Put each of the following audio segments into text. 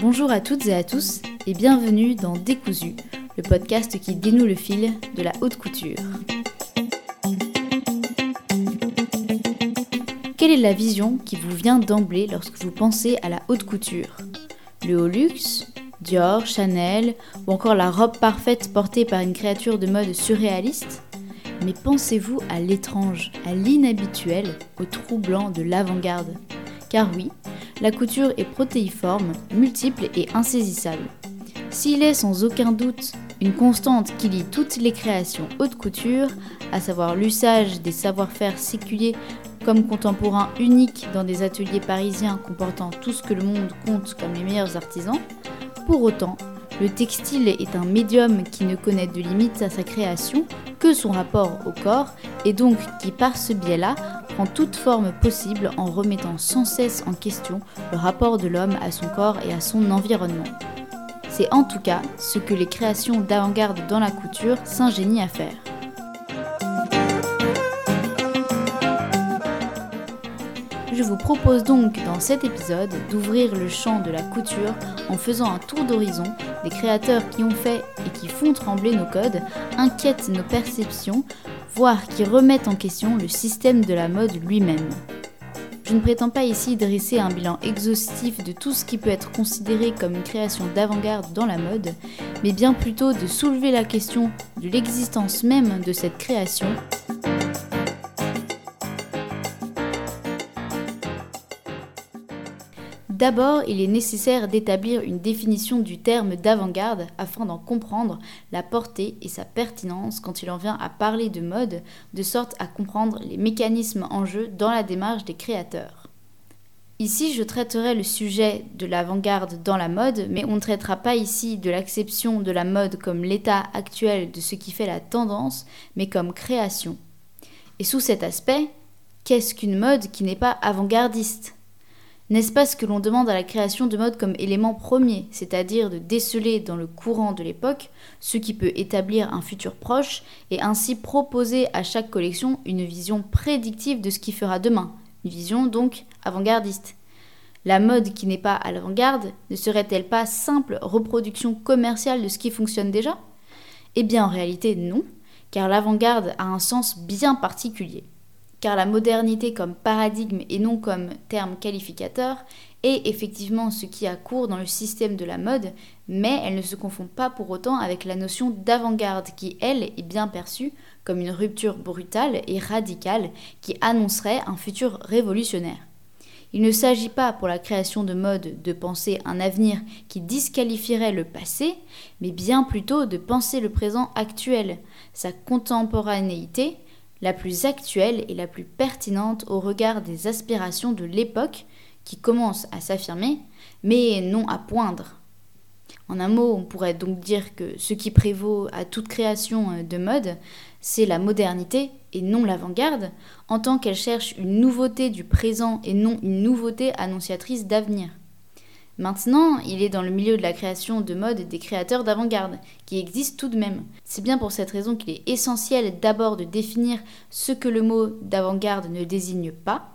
Bonjour à toutes et à tous et bienvenue dans Décousu, le podcast qui dénoue le fil de la haute couture. Quelle est la vision qui vous vient d'emblée lorsque vous pensez à la haute couture? Le haut luxe Dior, Chanel ou encore la robe parfaite portée par une créature de mode surréaliste? Mais pensez-vous à l'étrange, à l'inhabituel, au troublant de l'avant-garde? Car oui, la couture est protéiforme, multiple et insaisissable. S'il est sans aucun doute une constante qui lie toutes les créations haute couture, à savoir l'usage des savoir-faire séculiers comme contemporains uniques dans des ateliers parisiens comportant tout ce que le monde compte comme les meilleurs artisans, pour autant, le textile est un médium qui ne connaît de limites à sa création que son rapport au corps et donc qui par ce biais-là toute forme possible en remettant sans cesse en question le rapport de l'homme à son corps et à son environnement. C'est en tout cas ce que les créations d'avant-garde dans la couture s'ingénient à faire. Je vous propose donc dans cet épisode d'ouvrir le champ de la couture en faisant un tour d'horizon des créateurs qui ont fait qui font trembler nos codes, inquiètent nos perceptions, voire qui remettent en question le système de la mode lui-même. Je ne prétends pas ici dresser un bilan exhaustif de tout ce qui peut être considéré comme une création d'avant-garde dans la mode, mais bien plutôt de soulever la question de l'existence même de cette création D'abord, il est nécessaire d'établir une définition du terme d'avant-garde afin d'en comprendre la portée et sa pertinence quand il en vient à parler de mode, de sorte à comprendre les mécanismes en jeu dans la démarche des créateurs. Ici, je traiterai le sujet de l'avant-garde dans la mode, mais on ne traitera pas ici de l'acception de la mode comme l'état actuel de ce qui fait la tendance, mais comme création. Et sous cet aspect, qu'est-ce qu'une mode qui n'est pas avant-gardiste? N'est-ce pas ce que l'on demande à la création de mode comme élément premier, c'est-à-dire de déceler dans le courant de l'époque ce qui peut établir un futur proche et ainsi proposer à chaque collection une vision prédictive de ce qui fera demain, une vision donc avant-gardiste. La mode qui n'est pas à l'avant-garde ne serait-elle pas simple reproduction commerciale de ce qui fonctionne déjà? Eh bien en réalité non, car l'avant-garde a un sens bien particulier car la modernité comme paradigme et non comme terme qualificateur est effectivement ce qui a cours dans le système de la mode, mais elle ne se confond pas pour autant avec la notion d'avant-garde qui, elle, est bien perçue comme une rupture brutale et radicale qui annoncerait un futur révolutionnaire. Il ne s'agit pas pour la création de mode de penser un avenir qui disqualifierait le passé, mais bien plutôt de penser le présent actuel, sa contemporanéité, la plus actuelle et la plus pertinente au regard des aspirations de l'époque qui commencent à s'affirmer, mais non à poindre. En un mot, on pourrait donc dire que ce qui prévaut à toute création euh, de mode, c'est la modernité et non l'avant-garde, en tant qu'elle cherche une nouveauté du présent et non une nouveauté annonciatrice d'avenir. Maintenant, il est dans le milieu de la création de mode des créateurs d'avant-garde, qui existent tout de même. C'est bien pour cette raison qu'il est essentiel d'abord de définir ce que le mot d'avant-garde ne désigne pas,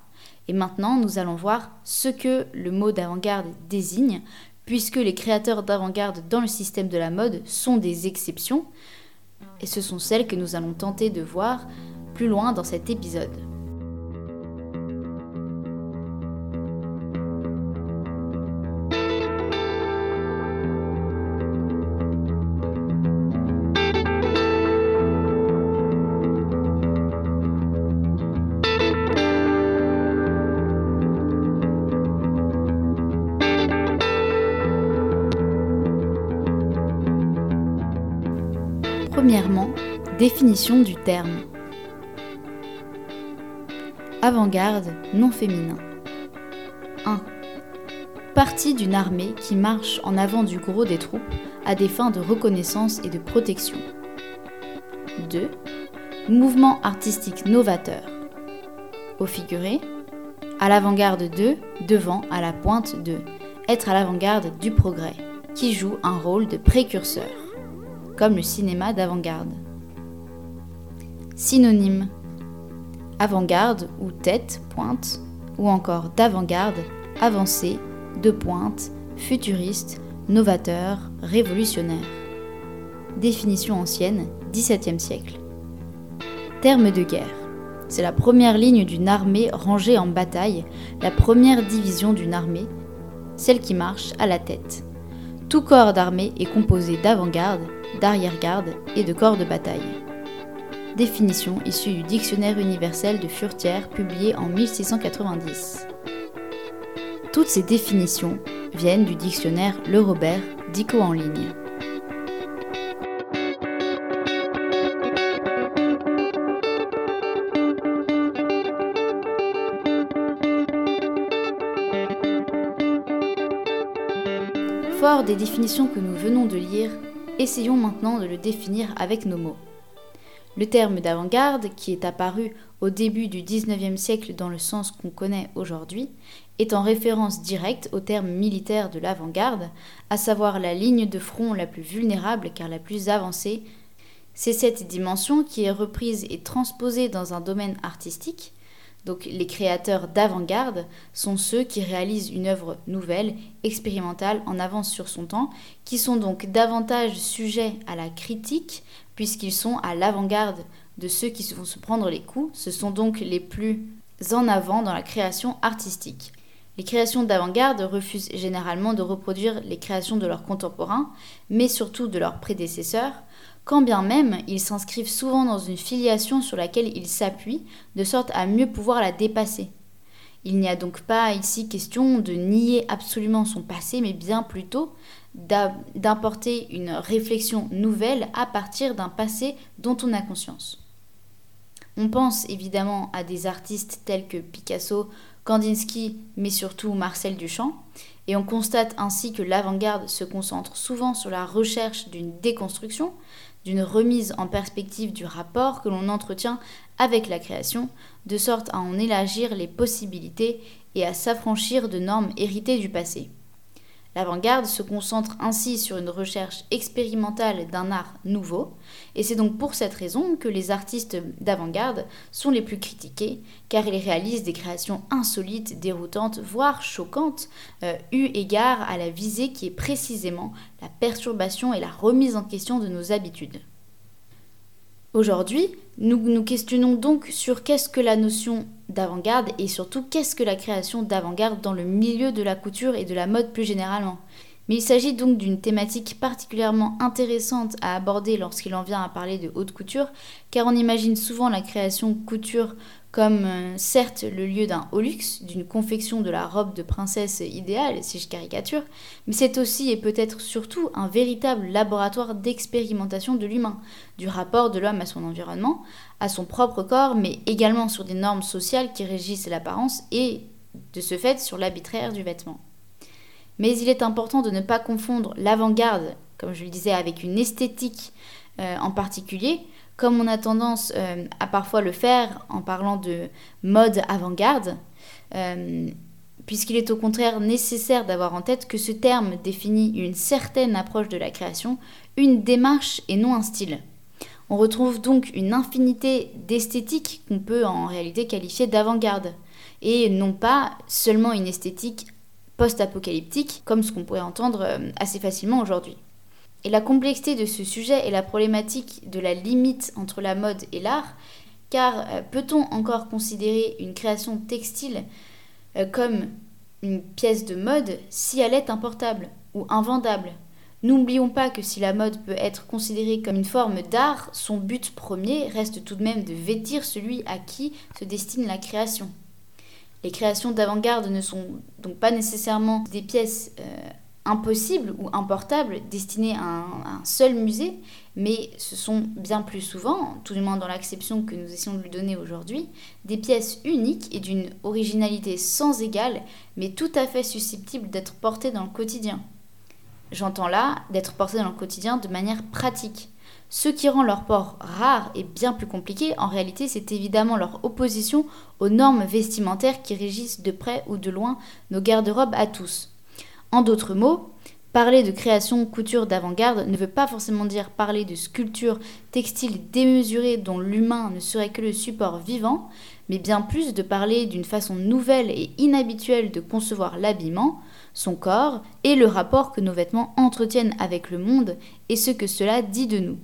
et maintenant nous allons voir ce que le mot d'avant-garde désigne, puisque les créateurs d'avant-garde dans le système de la mode sont des exceptions, et ce sont celles que nous allons tenter de voir plus loin dans cet épisode. Définition du terme. Avant-garde non féminin. 1. Partie d'une armée qui marche en avant du gros des troupes à des fins de reconnaissance et de protection. 2. Mouvement artistique novateur. Au figuré, à l'avant-garde de, devant, à la pointe de, être à l'avant-garde du progrès, qui joue un rôle de précurseur comme le cinéma d'avant-garde. Synonyme avant-garde ou tête, pointe, ou encore d'avant-garde, avancée, de pointe, futuriste, novateur, révolutionnaire. Définition ancienne, XVIIe siècle. Terme de guerre. C'est la première ligne d'une armée rangée en bataille, la première division d'une armée, celle qui marche à la tête. Tout corps d'armée est composé d'avant-garde, d'arrière-garde et de corps de bataille. Définition issue du Dictionnaire universel de Furtière publié en 1690. Toutes ces définitions viennent du dictionnaire Le Robert d'ICO en ligne. Fort des définitions que nous venons de lire, essayons maintenant de le définir avec nos mots. Le terme d'avant-garde, qui est apparu au début du XIXe siècle dans le sens qu'on connaît aujourd'hui, est en référence directe au terme militaire de l'avant-garde, à savoir la ligne de front la plus vulnérable car la plus avancée. C'est cette dimension qui est reprise et transposée dans un domaine artistique, donc les créateurs d'avant-garde sont ceux qui réalisent une œuvre nouvelle, expérimentale, en avance sur son temps, qui sont donc davantage sujets à la critique, puisqu'ils sont à l'avant-garde de ceux qui vont se prendre les coups. Ce sont donc les plus en avant dans la création artistique. Les créations d'avant-garde refusent généralement de reproduire les créations de leurs contemporains, mais surtout de leurs prédécesseurs, quand bien même ils s'inscrivent souvent dans une filiation sur laquelle ils s'appuient, de sorte à mieux pouvoir la dépasser. Il n'y a donc pas ici question de nier absolument son passé, mais bien plutôt d'importer une réflexion nouvelle à partir d'un passé dont on a conscience. On pense évidemment à des artistes tels que Picasso, Kandinsky, mais surtout Marcel Duchamp, et on constate ainsi que l'avant-garde se concentre souvent sur la recherche d'une déconstruction, d'une remise en perspective du rapport que l'on entretient avec la création, de sorte à en élargir les possibilités et à s'affranchir de normes héritées du passé. L'avant-garde se concentre ainsi sur une recherche expérimentale d'un art nouveau, et c'est donc pour cette raison que les artistes d'avant-garde sont les plus critiqués, car ils réalisent des créations insolites, déroutantes, voire choquantes, euh, eu égard à la visée qui est précisément la perturbation et la remise en question de nos habitudes. Aujourd'hui, nous nous questionnons donc sur qu'est-ce que la notion d'avant-garde et surtout qu'est-ce que la création d'avant-garde dans le milieu de la couture et de la mode plus généralement. Mais il s'agit donc d'une thématique particulièrement intéressante à aborder lorsqu'il en vient à parler de haute couture, car on imagine souvent la création couture comme euh, certes le lieu d'un haut luxe, d'une confection de la robe de princesse idéale, si je caricature, mais c'est aussi et peut-être surtout un véritable laboratoire d'expérimentation de l'humain, du rapport de l'homme à son environnement, à son propre corps, mais également sur des normes sociales qui régissent l'apparence et, de ce fait, sur l'arbitraire du vêtement. Mais il est important de ne pas confondre l'avant-garde, comme je le disais, avec une esthétique euh, en particulier, comme on a tendance euh, à parfois le faire en parlant de mode avant-garde, euh, puisqu'il est au contraire nécessaire d'avoir en tête que ce terme définit une certaine approche de la création, une démarche et non un style. On retrouve donc une infinité d'esthétiques qu'on peut en réalité qualifier d'avant-garde, et non pas seulement une esthétique post-apocalyptique, comme ce qu'on pourrait entendre euh, assez facilement aujourd'hui. Et la complexité de ce sujet est la problématique de la limite entre la mode et l'art, car euh, peut-on encore considérer une création textile euh, comme une pièce de mode si elle est importable ou invendable? N'oublions pas que si la mode peut être considérée comme une forme d'art, son but premier reste tout de même de vêtir celui à qui se destine la création. Les créations d'avant-garde ne sont donc pas nécessairement des pièces euh, impossibles ou importables destinées à un, seul musée, mais ce sont bien plus souvent, tout du moins dans l'acception que nous essayons de lui donner aujourd'hui, des pièces uniques et d'une originalité sans égale, mais tout à fait susceptibles d'être portées dans le quotidien. J'entends là d'être portées dans le quotidien de manière pratique. Ce qui rend leur port rare et bien plus compliqué, en réalité, c'est évidemment leur opposition aux normes vestimentaires qui régissent de près ou de loin nos garde-robes à tous. En d'autres mots, Parler de création couture d'avant-garde ne veut pas forcément dire parler de sculpture textile démesurée dont l'humain ne serait que le support vivant, mais bien plus de parler d'une façon nouvelle et inhabituelle de concevoir l'habillement, son corps et le rapport que nos vêtements entretiennent avec le monde et ce que cela dit de nous.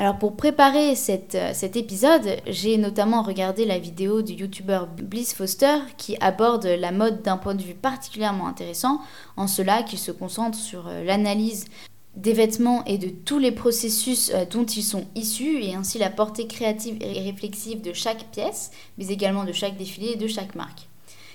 Alors pour préparer euh, cet épisode, j'ai notamment regardé la vidéo du youtubeur Bliss Foster qui aborde la mode d'un point de vue particulièrement intéressant, en cela qu'il se concentre sur euh, l'analyse des vêtements et de tous les processus euh, dont ils sont issus et ainsi la portée créative et réflexive de chaque pièce, mais également de chaque défilé et de chaque marque.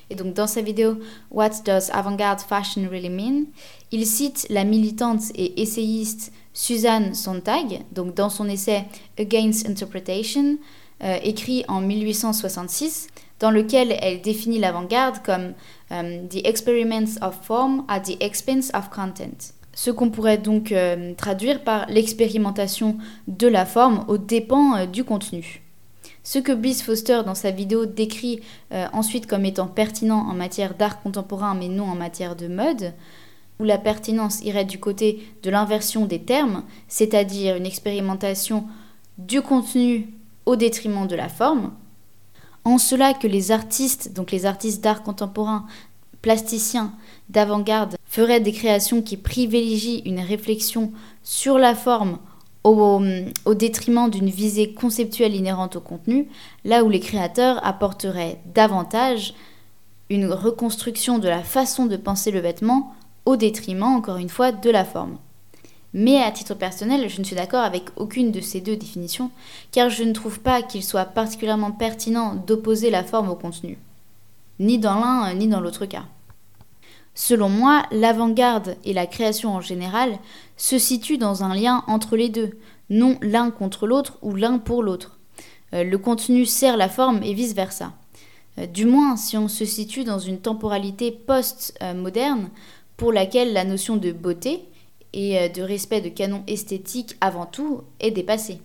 Et donc dans sa vidéo What Does Avant-Garde Fashion Really Mean? il cite la militante et essayiste Suzanne Sontag, donc dans son essai Against Interpretation, euh, écrit en 1866, dans lequel elle définit l'avant-garde comme euh, The experiments of form at the expense of content. Ce qu'on pourrait donc euh, traduire par l'expérimentation de la forme aux dépens du contenu. Ce que Bliss Foster dans sa vidéo décrit ensuite comme étant pertinent en matière d'art contemporain mais non en matière de mode, la pertinence irait du côté de l'inversion des termes, c'est-à-dire une expérimentation du contenu au détriment de la forme, en cela que les artistes, donc les artistes d'art contemporain, plasticiens, d'avant-garde, feraient des créations qui privilégient une réflexion sur la forme au, au détriment d'une visée conceptuelle inhérente au contenu, là où les créateurs apporteraient davantage une reconstruction de la façon de penser le vêtement au détriment, encore une fois, de la forme. Mais à titre personnel, je ne suis d'accord avec aucune de ces deux définitions, car je ne trouve pas qu'il soit particulièrement pertinent d'opposer la forme au contenu, ni dans l'un euh, ni dans l'autre cas. Selon moi, l'avant-garde et la création en général se situent dans un lien entre les deux, non l'un contre l'autre ou l'un pour l'autre. Euh, le contenu sert la forme et vice-versa. Euh, du moins, si on se situe dans une temporalité post-moderne, pour laquelle la notion de beauté et euh, de respect de canon esthétique avant tout est dépassée.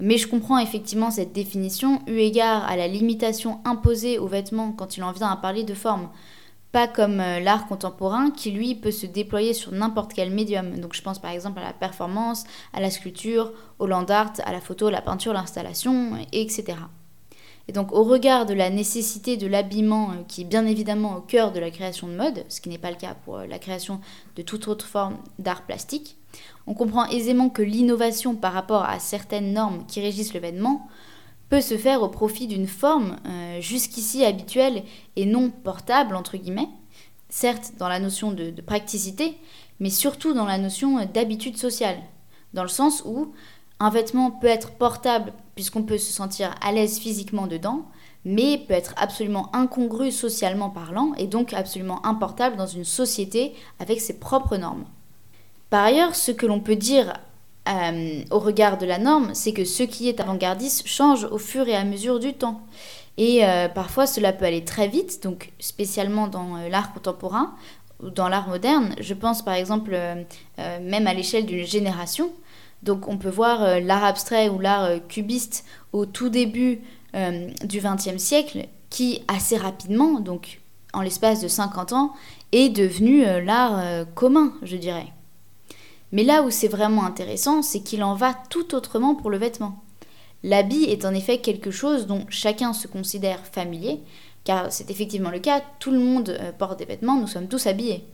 Mais je comprends effectivement cette définition eu égard à la limitation imposée aux vêtements quand il en vient à parler de forme, pas comme euh, l'art contemporain qui lui peut se déployer sur n'importe quel médium. Donc je pense par exemple à la performance, à la sculpture, au land art, à la photo, la peinture, l'installation, etc. Et donc au regard de la nécessité de l'habillement, euh, qui est bien évidemment au cœur de la création de mode, ce qui n'est pas le cas pour euh, la création de toute autre forme d'art plastique, on comprend aisément que l'innovation par rapport à certaines normes qui régissent le vêtement peut se faire au profit d'une forme euh, jusqu'ici habituelle et non portable, entre guillemets, certes dans la notion de, de praticité, mais surtout dans la notion d'habitude sociale, dans le sens où un vêtement peut être portable puisqu'on peut se sentir à l'aise physiquement dedans, mais peut être absolument incongru socialement parlant et donc absolument importable dans une société avec ses propres normes. Par ailleurs, ce que l'on peut dire euh, au regard de la norme, c'est que ce qui est avant-gardiste change au fur et à mesure du temps. Et euh, parfois cela peut aller très vite, donc spécialement dans euh, l'art contemporain ou dans l'art moderne. Je pense par exemple même à l'échelle d'une génération. Donc on peut voir euh, l'art abstrait ou l'art euh, cubiste au tout début euh, du XXe siècle qui assez rapidement, donc en l'espace de 50 ans, est devenu l'art commun, je dirais. Mais là où c'est vraiment intéressant, c'est qu'il en va tout autrement pour le vêtement. L'habit est en effet quelque chose dont chacun se considère familier, car c'est effectivement le cas, tout le monde porte des vêtements, nous sommes tous habillés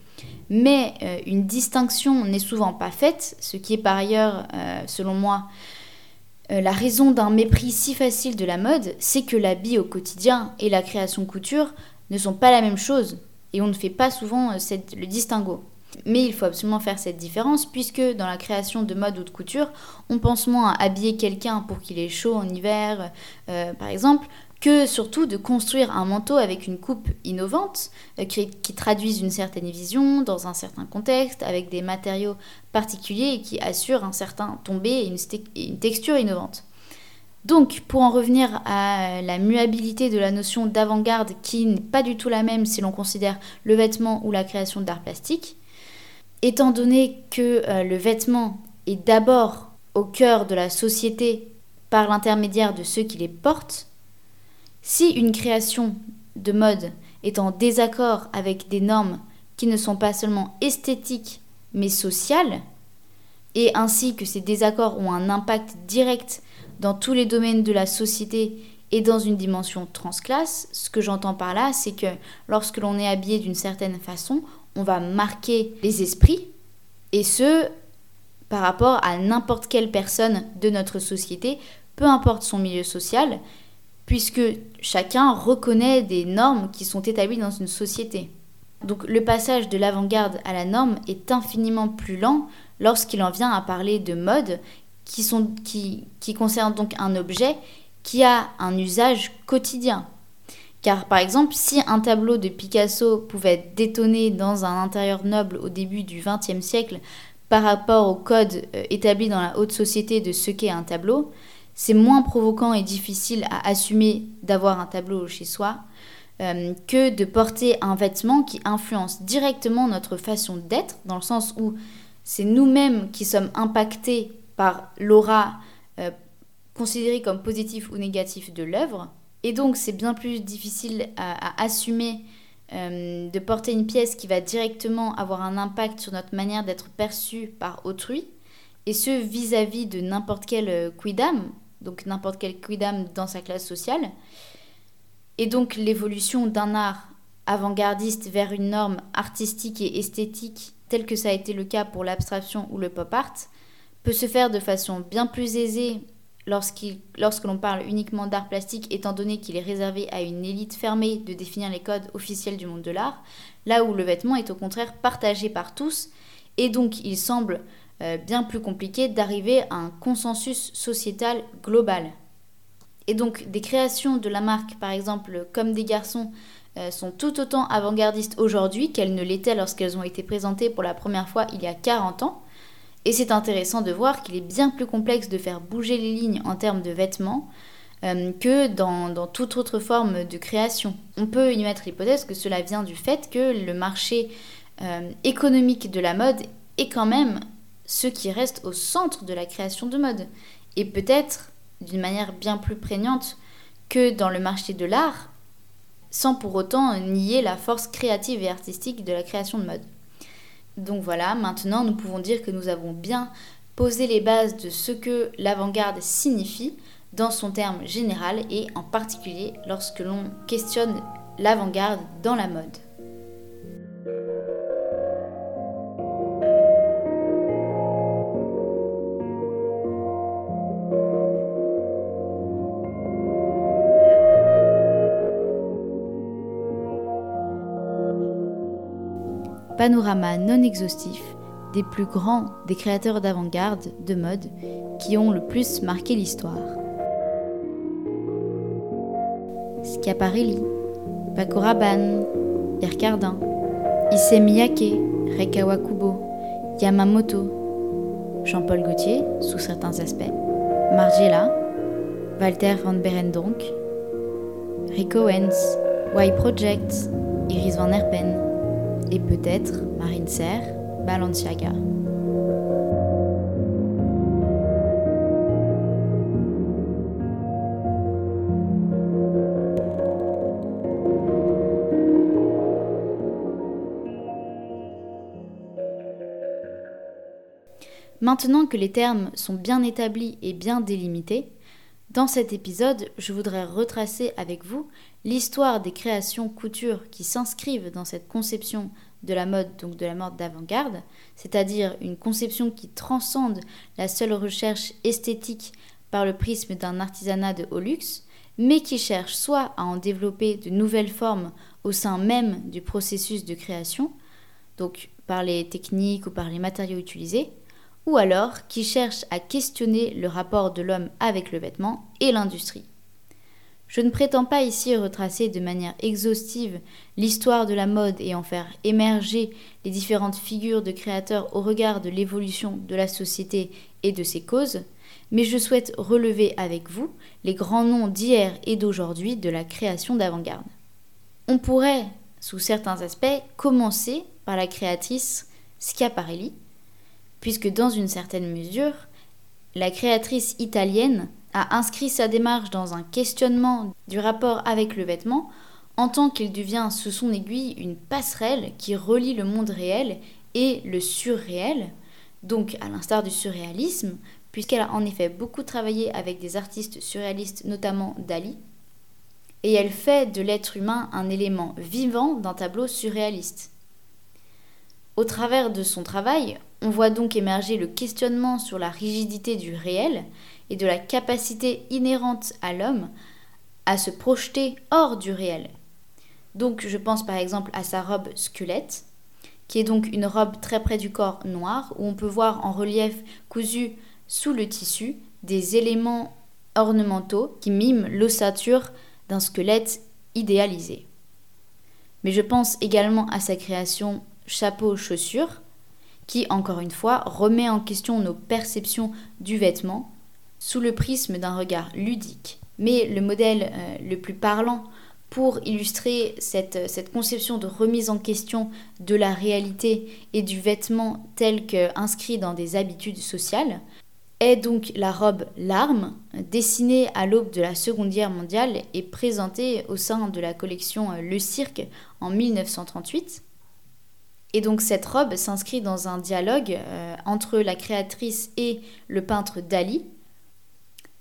mais euh, une distinction n'est souvent pas faite, ce qui est par ailleurs, euh, selon moi, euh, la raison d'un mépris si facile de la mode, c'est que l'habit au quotidien et la création couture ne sont pas la même chose, et on ne fait pas souvent le distinguo. Mais il faut absolument faire cette différence puisque dans la création de mode ou de couture, on pense moins à habiller quelqu'un pour qu'il ait chaud en hiver, par exemple, que surtout de construire un manteau avec une coupe innovante euh, qui, traduise une certaine vision dans un certain contexte avec des matériaux particuliers et qui assurent un certain tombé et une, texture innovante. Donc, pour en revenir à la muabilité de la notion d'avant-garde qui n'est pas du tout la même si l'on considère le vêtement ou la création d'art plastique, étant donné que euh, le vêtement est d'abord au cœur de la société par l'intermédiaire de ceux qui les portent, si une création de mode est en désaccord avec des normes qui ne sont pas seulement esthétiques mais sociale, et ainsi que ces désaccords ont un impact direct dans tous les domaines de la société et dans une dimension transclasse, ce que j'entends par là, c'est que lorsque l'on est habillé d'une certaine façon, on va marquer les esprits, et ce, par rapport à n'importe quelle personne de notre société, peu importe son milieu social, puisque chacun reconnaît des normes qui sont établies dans une société. Donc le passage de l'avant-garde à la norme est infiniment plus lent lorsqu'il en vient à parler de mode qui, sont, qui, qui concerne donc un objet qui a un usage quotidien. Car par exemple, si un tableau de Picasso pouvait être détonné dans un intérieur noble au début du XXe siècle par rapport au code euh, établi dans la haute société de ce qu'est un tableau, c'est moins provoquant et difficile à assumer d'avoir un tableau chez soi euh, que de porter un vêtement qui influence directement notre façon d'être, dans le sens où c'est nous-mêmes qui sommes impactés par l'aura euh, considérée comme positif ou négatif de l'œuvre. Et donc c'est bien plus difficile à, assumer euh, de porter une pièce qui va directement avoir un impact sur notre manière d'être perçue par autrui, et ce vis-à-vis de n'importe quel quidam, donc n'importe quel quidam dans sa classe sociale. Et donc l'évolution d'un art avant-gardiste vers une norme artistique et esthétique, telle que ça a été le cas pour l'abstraction ou le pop art, peut se faire de façon bien plus aisée lorsque l'on parle uniquement d'art plastique, étant donné qu'il est réservé à une élite fermée de définir les codes officiels du monde de l'art, là où le vêtement est au contraire partagé par tous, et donc il semble euh, bien plus compliqué d'arriver à un consensus sociétal global. Et donc des créations de la marque, par exemple, comme des garçons, euh, sont tout autant avant-gardistes aujourd'hui qu'elles ne l'étaient lorsqu'elles ont été présentées pour la première fois il y a 40 ans. Et c'est intéressant de voir qu'il est bien plus complexe de faire bouger les lignes en termes de vêtements euh, que dans, dans, toute autre forme de création. On peut y mettre l'hypothèse que cela vient du fait que le marché économique de la mode est quand même ce qui reste au centre de la création de mode. Et peut-être d'une manière bien plus prégnante que dans le marché de l'art, sans pour autant nier la force créative et artistique de la création de mode. Donc voilà, maintenant nous pouvons dire que nous avons bien posé les bases de ce que l'avant-garde signifie dans son terme général et en particulier lorsque l'on questionne l'avant-garde dans la mode. Panorama non exhaustif des plus grands des créateurs d'avant-garde de mode qui ont le plus marqué l'histoire. Schiaparelli, Paco Rabanne, Pierre Cardin, Issey Miyake, Reka Wakubo, Yamamoto, Jean-Paul Gaultier sous certains aspects, Margiela, Walter van Berendonck, Rick Owens, Y Project, Iris van Herpen, et peut-être Marine Serre, Balenciaga. Maintenant que les termes sont bien établis et bien délimités, dans cet épisode, je voudrais retracer avec vous l'histoire des créations couture qui s'inscrivent dans cette conception de la mode, donc de la mode d'avant-garde, c'est-à-dire une conception qui transcende la seule recherche esthétique par le prisme d'un artisanat de haut luxe, mais qui cherche soit à en développer de nouvelles formes au sein même du processus de création, donc par les techniques ou par les matériaux utilisés, ou alors qui cherche à questionner le rapport de l'homme avec le vêtement et l'industrie. Je ne prétends pas ici retracer de manière exhaustive l'histoire de la mode et en faire émerger les différentes figures de créateurs au regard de l'évolution de la société et de ses causes, mais je souhaite relever avec vous les grands noms d'hier et d'aujourd'hui de la création d'avant-garde. On pourrait, sous certains aspects, commencer par la créatrice Schiaparelli, puisque dans une certaine mesure, la créatrice italienne a inscrit sa démarche dans un questionnement du rapport avec le vêtement en tant qu'il devient sous son aiguille une passerelle qui relie le monde réel et le surréel, donc à l'instar du surréalisme, puisqu'elle a en effet beaucoup travaillé avec des artistes surréalistes, notamment Dali, et elle fait de l'être humain un élément vivant d'un tableau surréaliste. Au travers de son travail, on voit donc émerger le questionnement sur la rigidité du réel et de la capacité inhérente à l'homme à se projeter hors du réel. Donc je pense par exemple à sa robe squelette, qui est donc une robe très près du corps noir, où on peut voir en relief cousu sous le tissu des éléments ornementaux qui miment l'ossature d'un squelette idéalisé. Mais je pense également à sa création chapeau-chaussure, qui, encore une fois, remet en question nos perceptions du vêtement sous le prisme d'un regard ludique. Mais le modèle euh, le plus parlant pour illustrer cette, cette, conception de remise en question de la réalité et du vêtement tel qu'inscrit dans des habitudes sociales, est donc la robe Larme, dessinée à l'aube de la Seconde Guerre mondiale et présentée au sein de la collection euh, Le Cirque en 1938. Et donc cette robe s'inscrit dans un dialogue euh, entre la créatrice et le peintre Dali,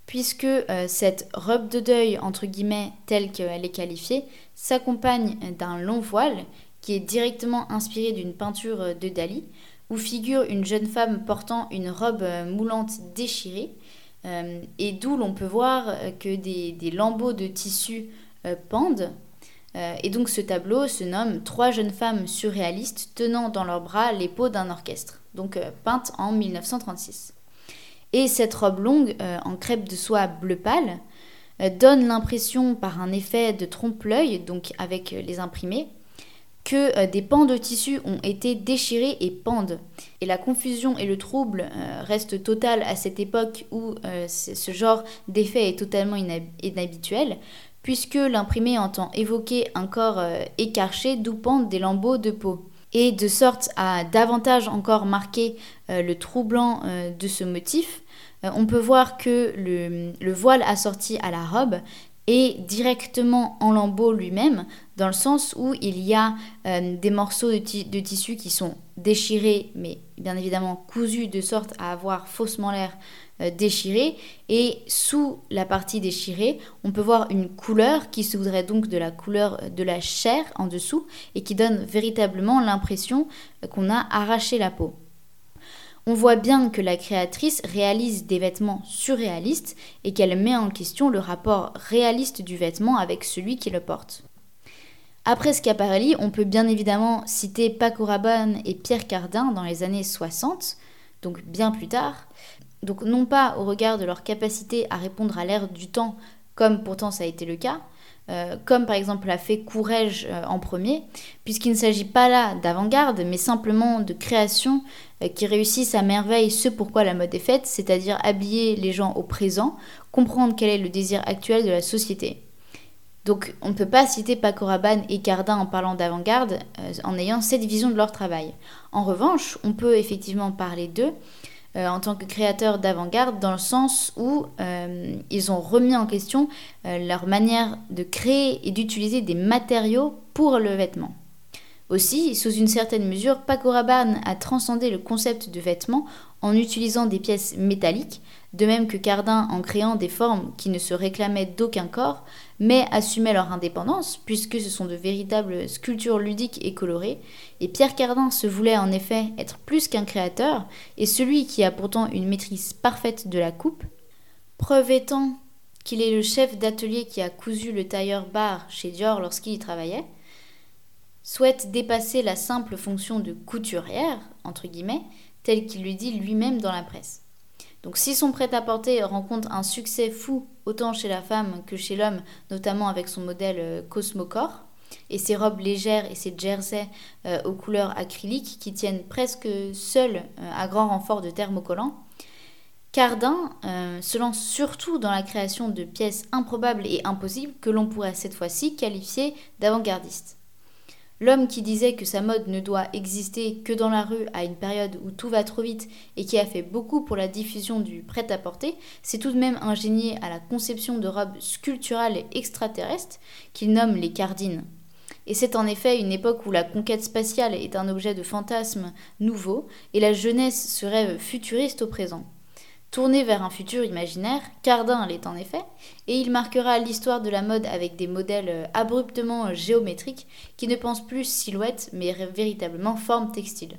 puisque euh, cette robe de deuil, entre guillemets, telle qu'elle est qualifiée, s'accompagne d'un long voile qui est directement inspiré d'une peinture de Dali, où figure une jeune femme portant une robe euh, moulante déchirée, euh, et d'où l'on peut voir que des, lambeaux de tissu pendent. Et donc ce tableau se nomme Trois jeunes femmes surréalistes tenant dans leurs bras les peaux d'un orchestre, donc peinte en 1936. Et cette robe longue euh, en crêpe de soie bleu pâle euh, donne l'impression par un effet de trompe-l'œil, donc avec euh, les imprimés, que des pans de tissu ont été déchirés et pendent. Et la confusion et le trouble restent total à cette époque où ce genre d'effet est totalement inhabituel, puisque l'imprimé entend évoquer un corps écarché d'où pendent des lambeaux de peau. Et de sorte à davantage encore marquer le troublant de ce motif, euh, on peut voir que le, voile assorti à la robe est directement en lambeau lui-même, dans le sens où il y a euh, des morceaux de, tissu qui sont déchirés, mais bien évidemment cousus de sorte à avoir faussement l'air euh, déchiré. Et sous la partie déchirée, on peut voir une couleur qui se voudrait donc de la couleur de la chair en dessous et qui donne véritablement l'impression qu'on a arraché la peau. On voit bien que la créatrice réalise des vêtements surréalistes et qu'elle met en question le rapport réaliste du vêtement avec celui qui le porte. Après Schiaparelli, on peut bien évidemment citer Paco Rabanne et Pierre Cardin dans les années 60, donc bien plus tard. Donc non pas au regard de leur capacité à répondre à l'ère du temps, comme pourtant ça a été le cas, euh, comme par exemple l'a fait Courrèges euh, en premier, puisqu'il ne s'agit pas là d'avant-garde, mais simplement de création euh, qui réussissent à merveille ce pourquoi la mode est faite, c'est-à-dire habiller les gens au présent, comprendre quel est le désir actuel de la société. Donc on ne peut pas citer Paco Rabanne et Cardin en parlant d'avant-garde en ayant cette vision de leur travail. En revanche, on peut effectivement parler d'eux euh, en tant que créateurs d'avant-garde dans le sens où euh, ils ont remis en question euh, leur manière de créer et d'utiliser des matériaux pour le vêtement. Aussi, sous une certaine mesure, Paco Rabanne a transcendé le concept de vêtement en utilisant des pièces métalliques, de même que Cardin en créant des formes qui ne se réclamaient d'aucun corps, mais assumaient leur indépendance, puisque ce sont de véritables sculptures ludiques et colorées, et Pierre Cardin se voulait en effet être plus qu'un créateur, et celui qui a pourtant une maîtrise parfaite de la coupe, preuve étant qu'il est le chef d'atelier qui a cousu le tailleur bar chez Dior lorsqu'il y travaillait, souhaite dépasser la simple fonction de couturière, entre guillemets, tel qu'il le dit lui-même dans la presse. Donc si son prêt-à-porter rencontre un succès fou autant chez la femme que chez l'homme, notamment avec son modèle euh, Cosmocore, et ses robes légères et ses jerseys euh, aux couleurs acryliques qui tiennent presque seuls euh, à grand renfort de thermocollants, Cardin se lance surtout dans la création de pièces improbables et impossibles que l'on pourrait cette fois-ci qualifier d'avant-gardistes. L'homme qui disait que sa mode ne doit exister que dans la rue à une période où tout va trop vite et qui a fait beaucoup pour la diffusion du prêt-à-porter, s'est tout de même ingénié à la conception de robes sculpturales et extraterrestres qu'il nomme les cardines. Et c'est en effet une époque où la conquête spatiale est un objet de fantasme nouveau et la jeunesse se rêve futuriste au présent. Tourné vers un futur imaginaire, Cardin l'est en effet, et il marquera l'histoire de la mode avec des modèles euh, abruptement géométriques qui ne pensent plus silhouette mais véritablement forme textile.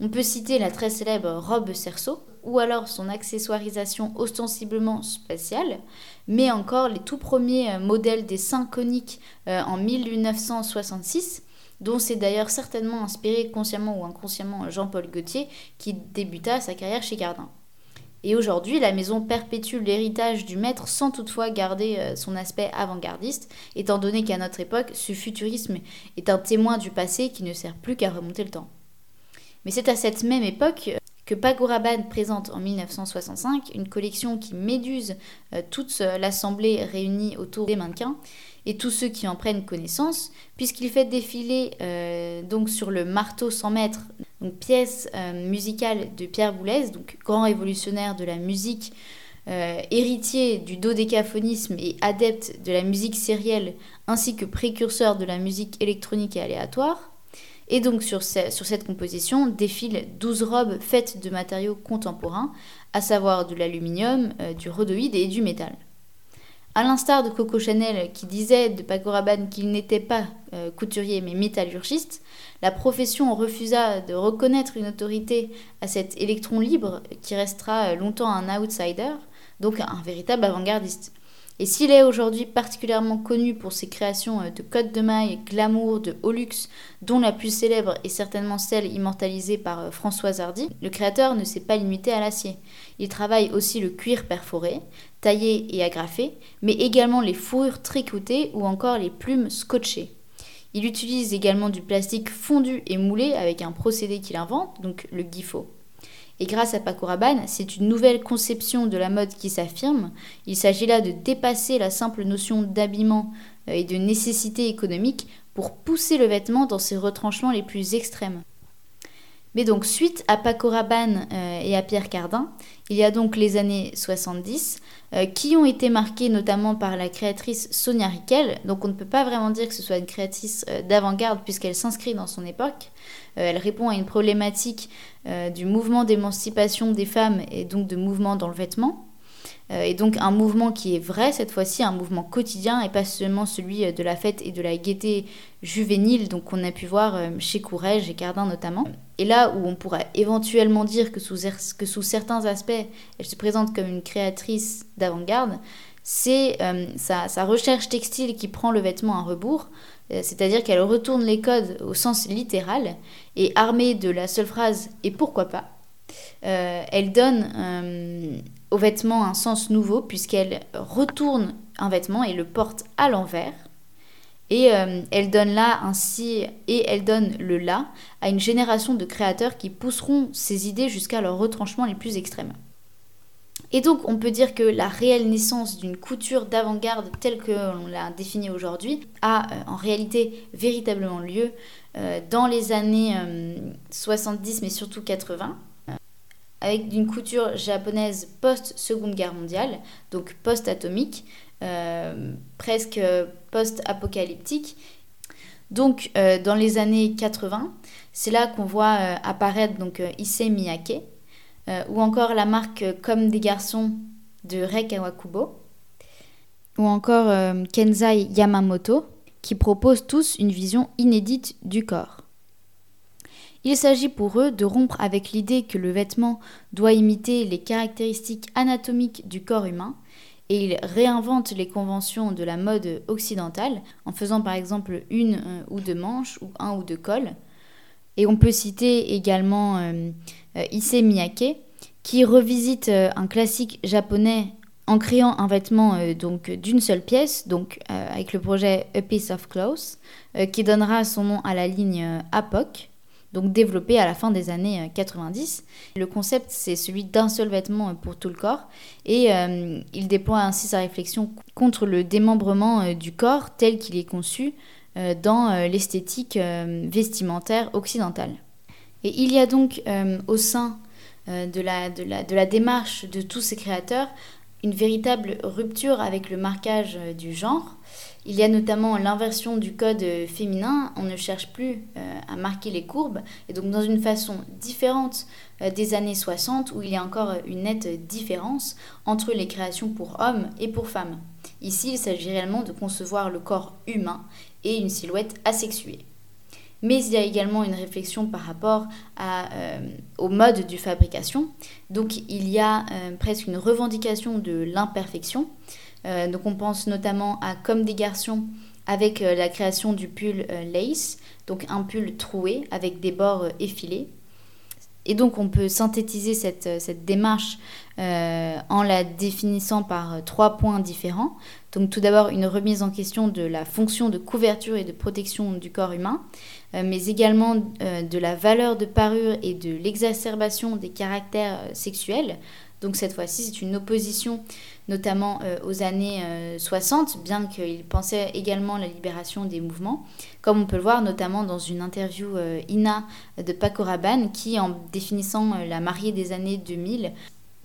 On peut citer la très célèbre robe cerceau, ou alors son accessoirisation ostensiblement spatiale, mais encore les tout premiers euh, modèles des seins coniques euh, en 1966, dont s'est d'ailleurs certainement inspiré consciemment ou inconsciemment Jean-Paul Gaultier, qui débuta sa carrière chez Gardin. Et aujourd'hui, la maison perpétue l'héritage du maître sans toutefois garder euh, son aspect avant-gardiste, étant donné qu'à notre époque, ce futurisme est un témoin du passé qui ne sert plus qu'à remonter le temps. Mais c'est à cette même époque que Paco Rabanne présente en 1965 une collection qui méduse euh, toute l'assemblée réunie autour des mannequins et tous ceux qui en prennent connaissance, puisqu'il fait défiler euh, donc sur le marteau 100 mètres, donc pièce euh, musicale de Pierre Boulez, donc grand révolutionnaire de la musique, héritier du dodécaphonisme et adepte de la musique sérielle, ainsi que précurseur de la musique électronique et aléatoire. Et donc sur, cette composition défilent 12 robes faites de matériaux contemporains, à savoir de l'aluminium, euh, du rhodoïde et du métal. À l'instar de Coco Chanel qui disait de Paco Rabanne qu'il n'était pas euh, couturier mais métallurgiste, la profession refusa de reconnaître une autorité à cet électron libre qui restera longtemps un outsider, donc un véritable avant-gardiste. Et s'il est aujourd'hui particulièrement connu pour ses créations euh, de codes de mailles, glamour, de haut luxe, dont la plus célèbre est certainement celle immortalisée par euh, Françoise Hardy, le créateur ne s'est pas limité à l'acier. Il travaille aussi le cuir perforé, taillé et agrafé, mais également les fourrures tricotées ou encore les plumes scotchées. Il utilise également du plastique fondu et moulé avec un procédé qu'il invente, donc le GIFO. Et grâce à Paco Rabanne, c'est une nouvelle conception de la mode qui s'affirme. Il s'agit là de dépasser la simple notion d'habillement euh, et de nécessité économique pour pousser le vêtement dans ses retranchements les plus extrêmes. Mais donc, suite à Paco Rabanne euh, et à Pierre Cardin, il y a donc les années 70 euh, qui ont été marquées notamment par la créatrice Sonia Riquel. Donc, on ne peut pas vraiment dire que ce soit une créatrice d'avant-garde puisqu'elle s'inscrit dans son époque. elle répond à une problématique euh, du mouvement d'émancipation des femmes et donc de mouvement dans le vêtement. Euh, et donc un mouvement qui est vrai cette fois-ci, un mouvement quotidien et pas seulement celui euh, de la fête et de la gaieté juvénile, donc qu'on a pu voir chez Courrèges et Cardin notamment. Et là où on pourrait éventuellement dire que sous, que sous certains aspects, elle se présente comme une créatrice d'avant-garde, c'est sa, recherche textile qui prend le vêtement à rebours, c'est-à-dire qu'elle retourne les codes au sens littéral et armée de la seule phrase et pourquoi pas, euh, elle donne euh, au vêtement un sens nouveau puisqu'elle retourne un vêtement et le porte à l'envers. Et euh, elle donne là ainsi et elle donne le là à une génération de créateurs qui pousseront ces idées jusqu'à leur retranchement les plus extrêmes. Et donc on peut dire que la réelle naissance d'une couture d'avant-garde telle que l'on l'a définie aujourd'hui a en réalité véritablement lieu euh, dans les années 70 euh, mais surtout 80 euh, avec une couture japonaise post-seconde guerre mondiale, donc post-atomique, presque post-apocalyptique. Donc dans les années 80, c'est là qu'on voit apparaître donc Issei Miyake, ou encore la marque Comme des garçons de Rei Kawakubo, ou encore Kenzai Yamamoto, qui proposent tous une vision inédite du corps. Il s'agit pour eux de rompre avec l'idée que le vêtement doit imiter les caractéristiques anatomiques du corps humain, et ils réinventent les conventions de la mode occidentale en faisant par exemple une euh, ou deux manches ou un ou deux cols. Et on peut citer également euh, euh, Issei Miyake qui revisite un classique japonais en créant un vêtement euh, donc d'une seule pièce, donc euh, avec le projet A Piece of Clothes, euh, qui donnera son nom à la ligne APOC, donc développée à la fin des années 90. Le concept, c'est celui d'un seul vêtement pour tout le corps, et il déploie ainsi sa réflexion contre le démembrement du corps tel qu'il est conçu dans l'esthétique vestimentaire occidentale. Et il y a donc au sein de la, de, la, de la démarche de tous ces créateurs une véritable rupture avec le marquage du genre. Il y a notamment l'inversion du code féminin, on ne cherche plus euh, à marquer les courbes, et donc dans une façon différente euh, des années 60 où il y a encore une nette différence entre les créations pour hommes et pour femmes. Ici, il s'agit réellement de concevoir le corps humain et une silhouette asexuée. Mais il y a également une réflexion par rapport euh, au mode de fabrication. Donc il y a presque une revendication de l'imperfection. Euh, donc on pense notamment à Comme des garçons avec euh, la création du pull euh, lace, donc un pull troué avec des bords effilés. Et donc on peut synthétiser cette, cette démarche en la définissant par trois points différents. Donc tout d'abord une remise en question de la fonction de couverture et de protection du corps humain, mais également de la valeur de parure et de l'exacerbation des caractères sexuels. Donc cette fois-ci c'est une opposition notamment euh, aux années 60, euh, bien qu'il pensait également à la libération des mouvements, comme on peut le voir notamment dans une interview euh, Ina de Paco Rabanne, qui, en définissant la mariée des années 2000,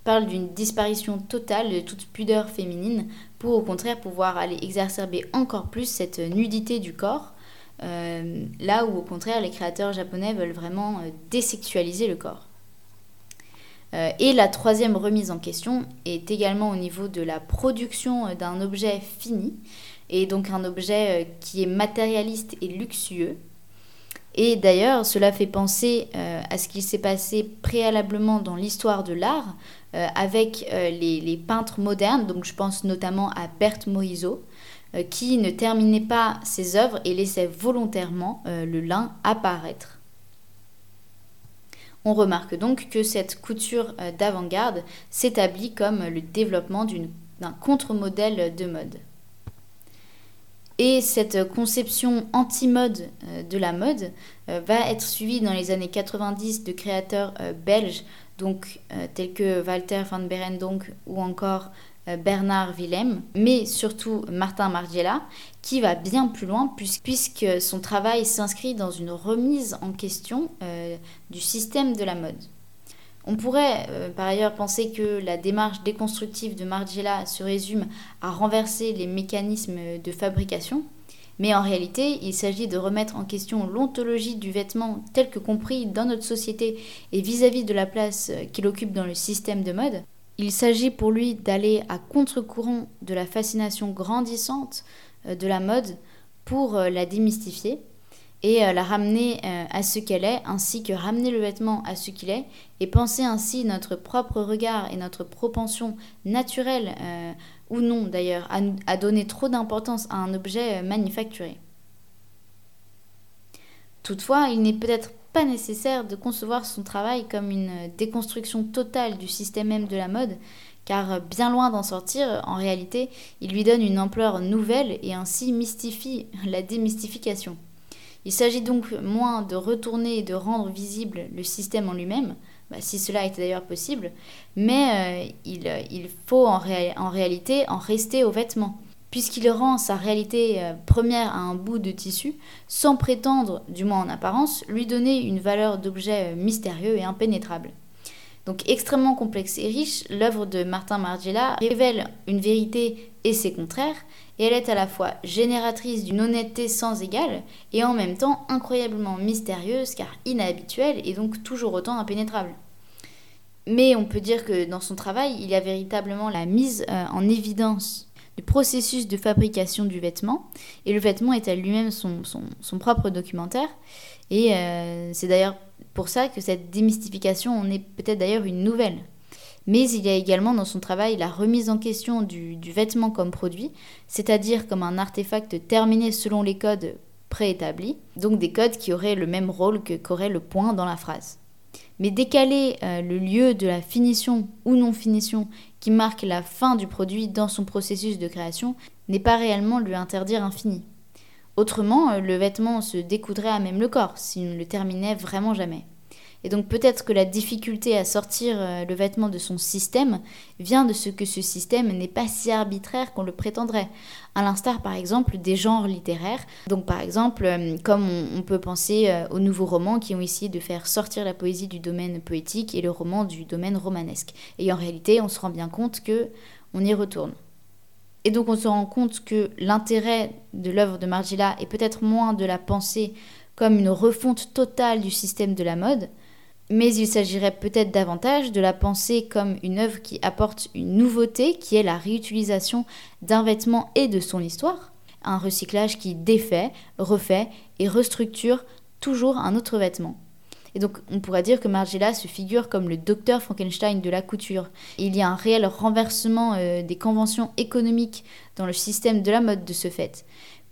parle d'une disparition totale de toute pudeur féminine pour au contraire pouvoir aller exacerber encore plus cette nudité du corps, là où au contraire les créateurs japonais veulent vraiment désexualiser le corps. Euh, et la troisième remise en question est également au niveau de la production euh, d'un objet fini, et donc un objet euh, qui est matérialiste et luxueux. Et d'ailleurs, cela fait penser à ce qui s'est passé préalablement dans l'histoire de l'art avec les, peintres modernes, donc je pense notamment à Berthe Morisot, qui ne terminait pas ses œuvres et laissait volontairement le lin apparaître. On remarque donc que cette couture euh, d'avant-garde s'établit comme le développement d'un contre-modèle de mode. Et cette conception anti-mode euh, de la mode euh, va être suivie dans les années 90 de créateurs belges, donc tels que Walter van Berendonck ou encore Bernard Willem, mais surtout Martin Margiela, qui va bien plus loin puisque son travail s'inscrit dans une remise en question euh, du système de la mode. On pourrait euh, par ailleurs penser que la démarche déconstructive de Margiela se résume à renverser les mécanismes de fabrication, mais en réalité, il s'agit de remettre en question l'ontologie du vêtement tel que compris dans notre société et vis à -vis de la place qu'il occupe dans le système de mode. Il s'agit pour lui d'aller à contre-courant de la fascination grandissante euh, de la mode pour euh, la démystifier et euh, la ramener à ce qu'elle est, ainsi que ramener le vêtement à ce qu'il est, et penser ainsi notre propre regard et notre propension naturelle, ou non d'ailleurs, à, donner trop d'importance à un objet manufacturé. Toutefois, il n'est peut-être pas nécessaire de concevoir son travail comme une déconstruction totale du système même de la mode, car bien loin d'en sortir, en réalité, il lui donne une ampleur nouvelle et ainsi mystifie la démystification. Il s'agit donc moins de retourner et de rendre visible le système en lui-même, bah, si cela était d'ailleurs possible, mais euh, il, faut en réalité en rester aux vêtements puisqu'il rend sa réalité euh, première à un bout de tissu, sans prétendre, du moins en apparence, lui donner une valeur d'objet euh, mystérieux et impénétrable. Donc extrêmement complexe et riche, l'œuvre de Martin Margiela révèle une vérité et ses contraires, et elle est à la fois génératrice d'une honnêteté sans égale, et en même temps incroyablement mystérieuse car inhabituelle et donc toujours autant impénétrable. Mais on peut dire que dans son travail, il y a véritablement la mise euh, en évidence processus de fabrication du vêtement. Et le vêtement est à lui-même son, son, propre documentaire. Et euh, c'est d'ailleurs pour ça que cette démystification en est peut-être d'ailleurs une nouvelle. Mais il y a également dans son travail la remise en question du, du vêtement comme produit, c'est-à-dire comme un artefact terminé selon les codes préétablis, donc des codes qui auraient le même rôle que qu'aurait le point dans la phrase. Mais décaler euh, le lieu de la finition ou non-finition qui marque la fin du produit dans son processus de création n'est pas réellement lui interdire infini. Autrement, euh, le vêtement se découdrait à même le corps s'il ne le terminait vraiment jamais. Et donc peut-être que la difficulté à sortir euh, le vêtement de son système vient de ce que ce système n'est pas si arbitraire qu'on le prétendrait, à l'instar par exemple des genres littéraires. Donc par exemple, euh, comme on, peut penser euh, aux nouveaux romans qui ont essayé de faire sortir la poésie du domaine poétique et le roman du domaine romanesque. Et en réalité, on se rend bien compte que on y retourne. Et donc on se rend compte que l'intérêt de l'œuvre de Margiela est peut-être moins de la penser comme une refonte totale du système de la mode, mais il s'agirait peut-être davantage de la penser comme une œuvre qui apporte une nouveauté qui est la réutilisation d'un vêtement et de son histoire, un recyclage qui défait, refait et restructure toujours un autre vêtement. Et donc on pourrait dire que Margiela se figure comme le docteur Frankenstein de la couture. il y a un réel renversement euh, des conventions économiques dans le système de la mode de ce fait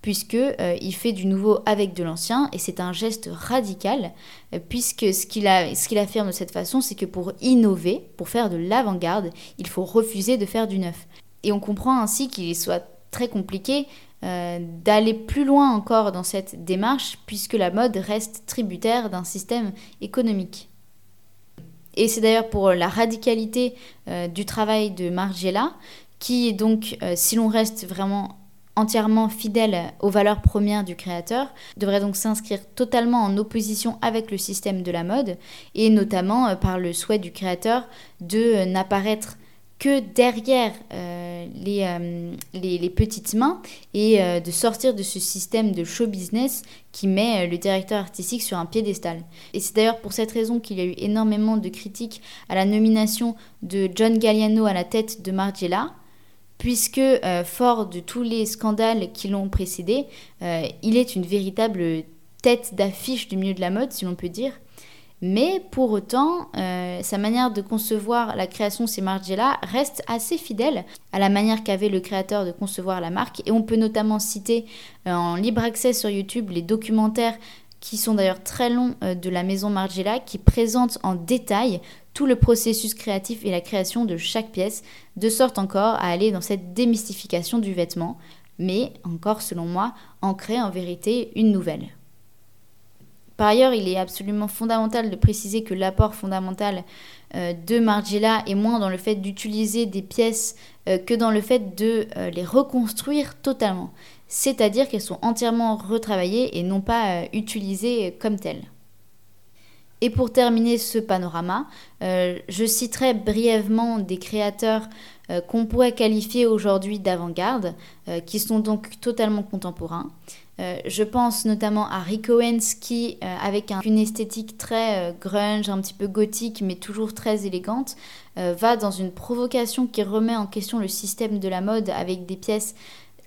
puisque euh, il fait du nouveau avec de l'ancien et c'est un geste radical euh, puisque ce qu'il affirme de cette façon c'est que pour innover, pour faire de l'avant-garde, il faut refuser de faire du neuf. Et on comprend ainsi qu'il soit très compliqué euh, d'aller plus loin encore dans cette démarche, puisque la mode reste tributaire d'un système économique. Et c'est d'ailleurs pour la radicalité du travail de Margiela, qui est donc, si l'on reste vraiment entièrement fidèle aux valeurs premières du créateur, devrait donc s'inscrire totalement en opposition avec le système de la mode, et notamment par le souhait du créateur de n'apparaître que derrière euh, euh, les, petites mains et euh, de sortir de ce système de show business qui met le directeur artistique sur un piédestal. Et c'est d'ailleurs pour cette raison qu'il y a eu énormément de critiques à la nomination de John Galliano à la tête de Margiela, puisque fort de tous les scandales qui l'ont précédé, il est une véritable tête d'affiche du milieu de la mode, si l'on peut dire. Mais pour autant, euh, sa manière de concevoir la création c'est Margiela reste assez fidèle à la manière qu'avait le créateur de concevoir la marque. Et on peut notamment citer euh, en libre accès sur YouTube les documentaires qui sont d'ailleurs très longs euh, de la maison Margiela, qui présentent en détail tout le processus créatif et la création de chaque pièce, de sorte encore à aller dans cette démystification du vêtement, mais encore selon moi, en créer en vérité une nouvelle. Par ailleurs, il est absolument fondamental de préciser que l'apport fondamental euh, de Margiela est moins dans le fait d'utiliser des pièces euh, que dans le fait de euh, les reconstruire totalement. C'est-à-dire qu'elles sont entièrement retravaillées et non pas utilisées comme telles. Et pour terminer ce panorama, je citerai brièvement des créateurs qu'on pourrait qualifier aujourd'hui d'avant-garde, qui sont donc totalement contemporains. Euh, je pense notamment à Rick Owens qui, euh, avec une esthétique très euh, grunge, un petit peu gothique, mais toujours très élégante, va dans une provocation qui remet en question le système de la mode avec des pièces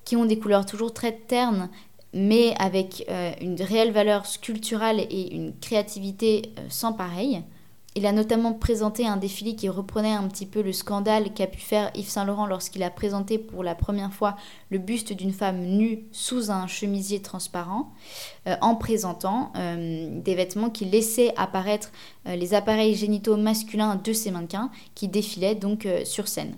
qui ont des couleurs toujours très ternes, mais avec une réelle valeur sculpturale et une créativité sans pareil. Il a notamment présenté un défilé qui reprenait un petit peu le scandale qu'a pu faire Yves Saint Laurent lorsqu'il a présenté pour la première fois le buste d'une femme nue sous un chemisier transparent, euh, en présentant euh, des vêtements qui laissaient apparaître euh, les appareils génitaux masculins de ces mannequins qui défilaient donc sur scène.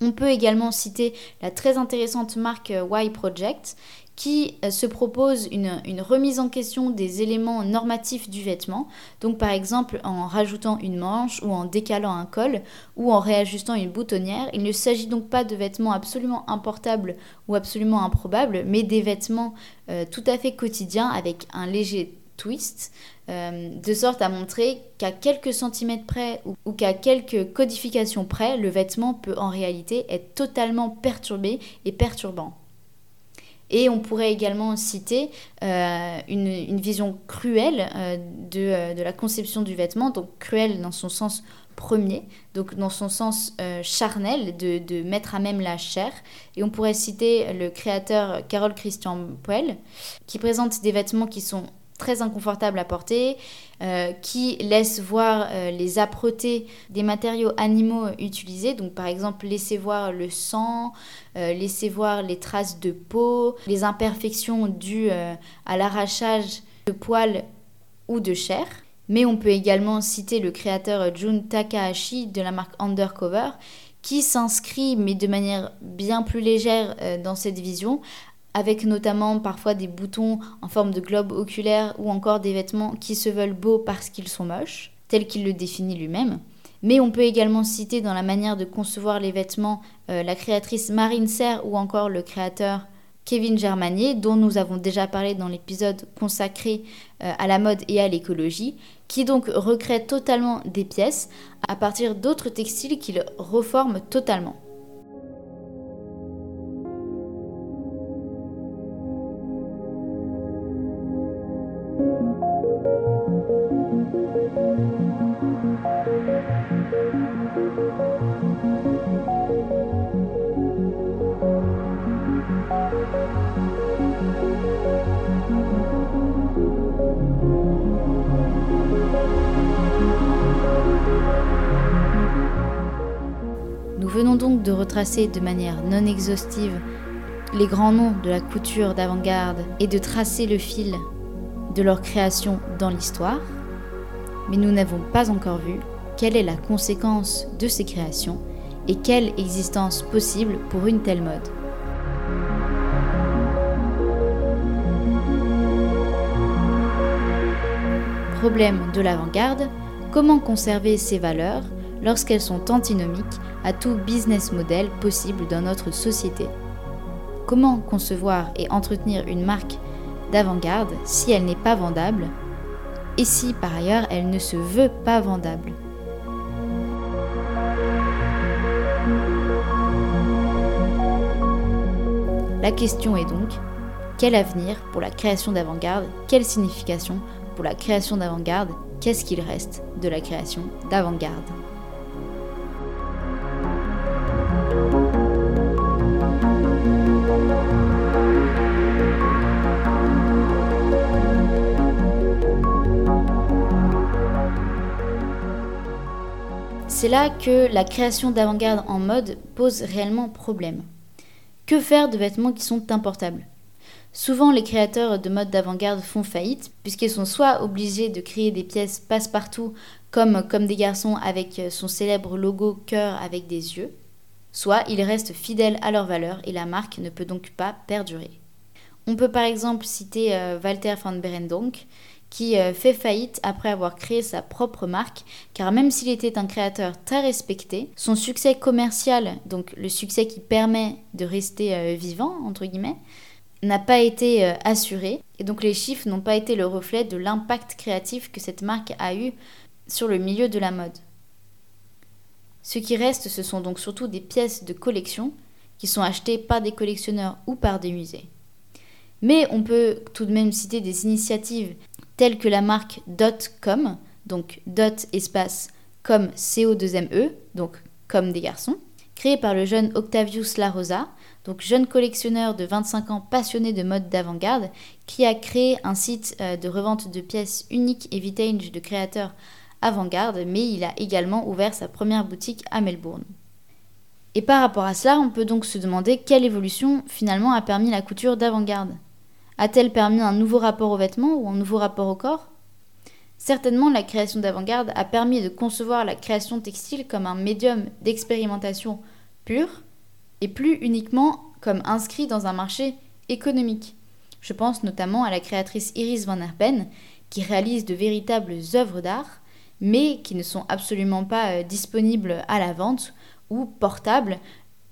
On peut également citer la très intéressante marque Y Project qui euh, se propose une, remise en question des éléments normatifs du vêtement, donc par exemple en rajoutant une manche ou en décalant un col ou en réajustant une boutonnière. Il ne s'agit donc pas de vêtements absolument importables ou absolument improbables, mais des vêtements euh, tout à fait quotidiens avec un léger twist, euh, de sorte à montrer qu'à quelques centimètres près ou qu'à quelques codifications près, le vêtement peut en réalité être totalement perturbé et perturbant. Et on pourrait également citer euh, une, vision cruelle euh, euh, de, la conception du vêtement, donc cruelle dans son sens premier, donc dans son sens charnel, de, de, mettre à même la chair. Et on pourrait citer le créateur Carol Christian Poel, qui présente des vêtements qui sont très inconfortable à porter, euh, qui laisse voir euh, les âpretés des matériaux animaux utilisés. Donc par exemple, laisser voir le sang, euh, laisser voir les traces de peau, les imperfections dues à l'arrachage de poils ou de chair. Mais on peut également citer le créateur Jun Takahashi de la marque Undercover, qui s'inscrit, mais de manière bien plus légère dans cette vision, avec notamment parfois des boutons en forme de globe oculaire ou encore des vêtements qui se veulent beaux parce qu'ils sont moches, tel qu'il le définit lui-même. Mais on peut également citer dans la manière de concevoir les vêtements euh, la créatrice Marine Serre ou encore le créateur Kevin Germanier, dont nous avons déjà parlé dans l'épisode consacré euh, à la mode et à l'écologie, qui donc recrée totalement des pièces à partir d'autres textiles qu'il reforme totalement. De manière non exhaustive les grands noms de la couture d'avant-garde et de tracer le fil de leur création dans l'histoire, mais nous n'avons pas encore vu quelle est la conséquence de ces créations et quelle existence possible pour une telle mode. Problème de l'avant-garde, comment conserver ces valeurs lorsqu'elles sont antinomiques à tout business model possible dans notre société. Comment concevoir et entretenir une marque d'avant-garde si elle n'est pas vendable? Et si par ailleurs elle ne se veut pas vendable? La question est donc, quel avenir pour la création d'avant-garde? Quelle signification pour la création d'avant-garde? Qu'est-ce qu'il reste de la création d'avant-garde? C'est là que la création d'avant-garde en mode pose réellement problème. Que faire de vêtements qui sont importables? Souvent, les créateurs de mode d'avant-garde font faillite, puisqu'ils sont soit obligés de créer des pièces passe-partout, comme, des garçons avec son célèbre logo cœur avec des yeux, soit ils restent fidèles à leurs valeurs et la marque ne peut donc pas perdurer. On peut par exemple citer euh, Walter van Berendonck, qui euh, fait faillite après avoir créé sa propre marque, car même s'il était un créateur très respecté, son succès commercial, donc le succès qui permet de rester euh, vivant, entre guillemets, n'a pas été euh, assuré, et donc les chiffres n'ont pas été le reflet de l'impact créatif que cette marque a eu sur le milieu de la mode. Ce qui reste, ce sont donc surtout des pièces de collection qui sont achetées par des collectionneurs ou par des musées. Mais on peut tout de même citer des initiatives telles que la marque Dot.com, donc Dot espace comme CO2ME, donc comme des garçons, créée par le jeune Octavius La Rosa, donc jeune collectionneur de 25 ans passionné de mode d'avant-garde, qui a créé un site euh, de revente de pièces uniques et vintage de créateurs avant-garde, mais il a également ouvert sa première boutique à Melbourne. Et par rapport à cela, on peut donc se demander quelle évolution finalement a permis la couture d'avant-garde. A-t-elle permis un nouveau rapport aux vêtements ou un nouveau rapport au corps? Certainement, la création d'avant-garde a permis de concevoir la création textile comme un médium d'expérimentation pure et plus uniquement comme inscrit dans un marché économique. Je pense notamment à la créatrice Iris Van Herpen qui réalise de véritables œuvres d'art mais qui ne sont absolument pas euh, disponibles à la vente ou portables,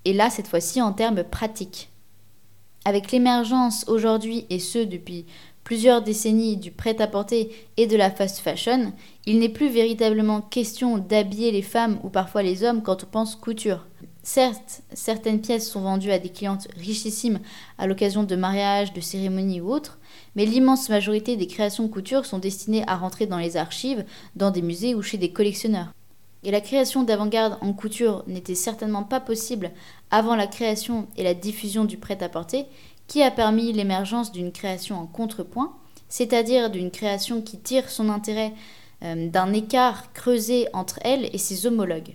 et là cette fois-ci en termes pratiques. Avec l'émergence aujourd'hui, et ce depuis plusieurs décennies, du prêt-à-porter et de la fast fashion, il n'est plus véritablement question d'habiller les femmes ou parfois les hommes quand on pense couture. Certes, certaines pièces sont vendues à des clientes richissimes à l'occasion de mariages, de cérémonies ou autres, mais l'immense majorité des créations couture sont destinées à rentrer dans les archives, dans des musées ou chez des collectionneurs. Et la création d'avant-garde en couture n'était certainement pas possible avant la création et la diffusion du prêt-à-porter, qui a permis l'émergence d'une création en contrepoint, c'est-à-dire d'une création qui tire son intérêt euh, d'un écart creusé entre elle et ses homologues.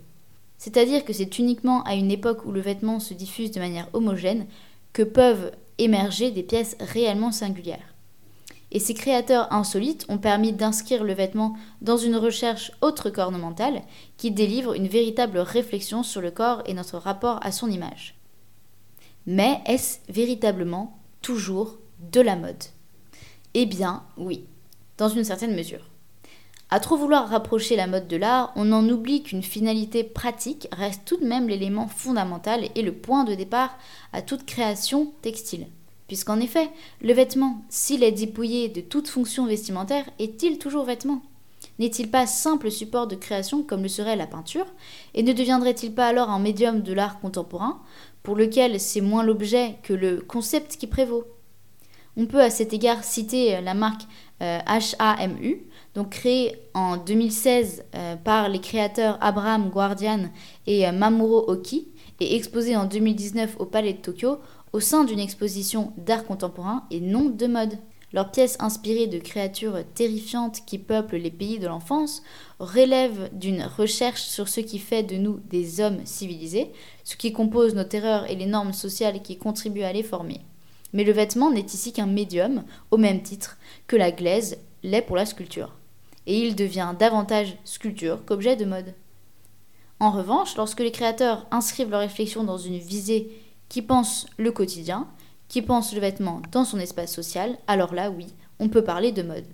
C'est-à-dire que c'est uniquement à une époque où le vêtement se diffuse de manière homogène que peuvent émerger des pièces réellement singulières. Et ces créateurs insolites ont permis d'inscrire le vêtement dans une recherche autre qu'ornementale qui délivre une véritable réflexion sur le corps et notre rapport à son image. Mais est-ce véritablement toujours de la mode? Eh bien oui, dans une certaine mesure. À trop vouloir rapprocher la mode de l'art, on en oublie qu'une finalité pratique reste tout de même l'élément fondamental et le point de départ à toute création textile. Puisqu'en effet, le vêtement, s'il est dépouillé de toute fonction vestimentaire, est-il toujours vêtement? N'est-il pas simple support de création comme le serait la peinture? Et ne deviendrait-il pas alors un médium de l'art contemporain, pour lequel c'est moins l'objet que le concept qui prévaut? On peut à cet égard citer la marque HAMU, donc créée en 2016 par les créateurs Abraham Guardian et Mamoru Oki, et exposée en 2019 au Palais de Tokyo au sein d'une exposition d'art contemporain et non de mode. Leurs pièces inspirées de créatures terrifiantes qui peuplent les pays de l'enfance relèvent d'une recherche sur ce qui fait de nous des hommes civilisés, ce qui compose nos terreurs et les normes sociales qui contribuent à les former. Mais le vêtement n'est ici qu'un médium, au même titre que la glaise l'est pour la sculpture. Et il devient davantage sculpture qu'objet de mode. En revanche, lorsque les créateurs inscrivent leur réflexion dans une visée qui pense le quotidien, qui pense le vêtement dans son espace social, alors là, oui, on peut parler de mode.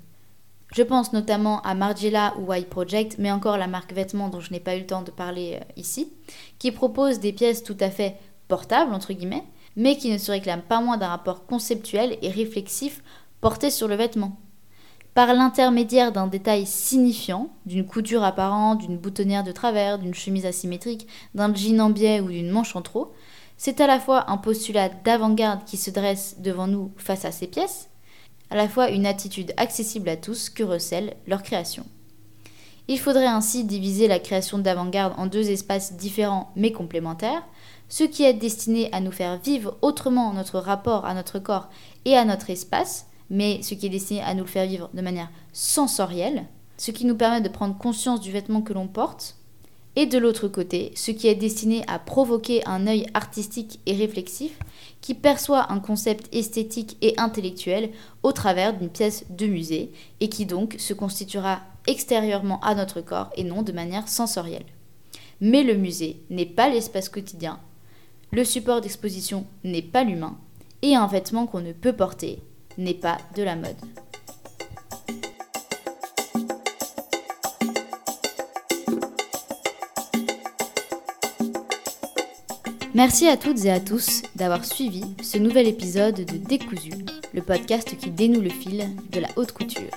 Je pense notamment à Margiela ou Y Project, mais encore la marque vêtements dont je n'ai pas eu le temps de parler euh, ici, qui propose des pièces tout à fait portables, entre guillemets, mais qui ne se réclament pas moins d'un rapport conceptuel et réflexif porté sur le vêtement. Par l'intermédiaire d'un détail signifiant, d'une couture apparente, d'une boutonnière de travers, d'une chemise asymétrique, d'un jean en biais ou d'une manche en trop, c'est à la fois un postulat d'avant-garde qui se dresse devant nous face à ces pièces, à la fois une attitude accessible à tous que recèle leur création. Il faudrait ainsi diviser la création d'avant-garde en deux espaces différents mais complémentaires, ce qui est destiné à nous faire vivre autrement notre rapport à notre corps et à notre espace, mais ce qui est destiné à nous le faire vivre de manière sensorielle, ce qui nous permet de prendre conscience du vêtement que l'on porte, et de l'autre côté, ce qui est destiné à provoquer un œil artistique et réflexif qui perçoit un concept esthétique et intellectuel au travers d'une pièce de musée et qui donc se constituera extérieurement à notre corps et non de manière sensorielle. Mais le musée n'est pas l'espace quotidien, le support d'exposition n'est pas l'humain, et un vêtement qu'on ne peut porter n'est pas de la mode. Merci à toutes et à tous d'avoir suivi ce nouvel épisode de Décousu, le podcast qui dénoue le fil de la haute couture.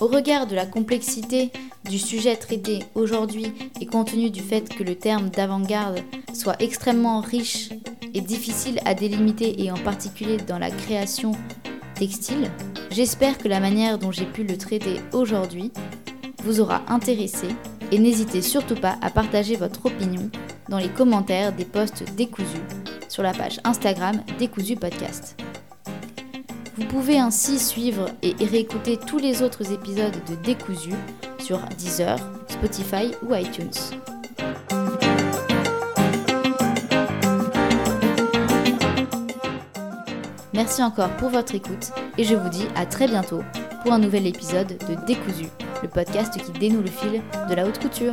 Au regard de la complexité du sujet traité aujourd'hui et compte tenu du fait que le terme d'avant-garde soit extrêmement riche et difficile à délimiter et en particulier dans la création textile, j'espère que la manière dont j'ai pu le traiter aujourd'hui vous aura intéressé et n'hésitez surtout pas à partager votre opinion dans les commentaires des posts décousus sur la page Instagram Décousu Podcast. Vous pouvez ainsi suivre et réécouter tous les autres épisodes de Décousu sur Deezer, Spotify ou iTunes. Merci encore pour votre écoute et je vous dis à très bientôt pour un nouvel épisode de Décousu le podcast qui dénoue le fil de la haute couture.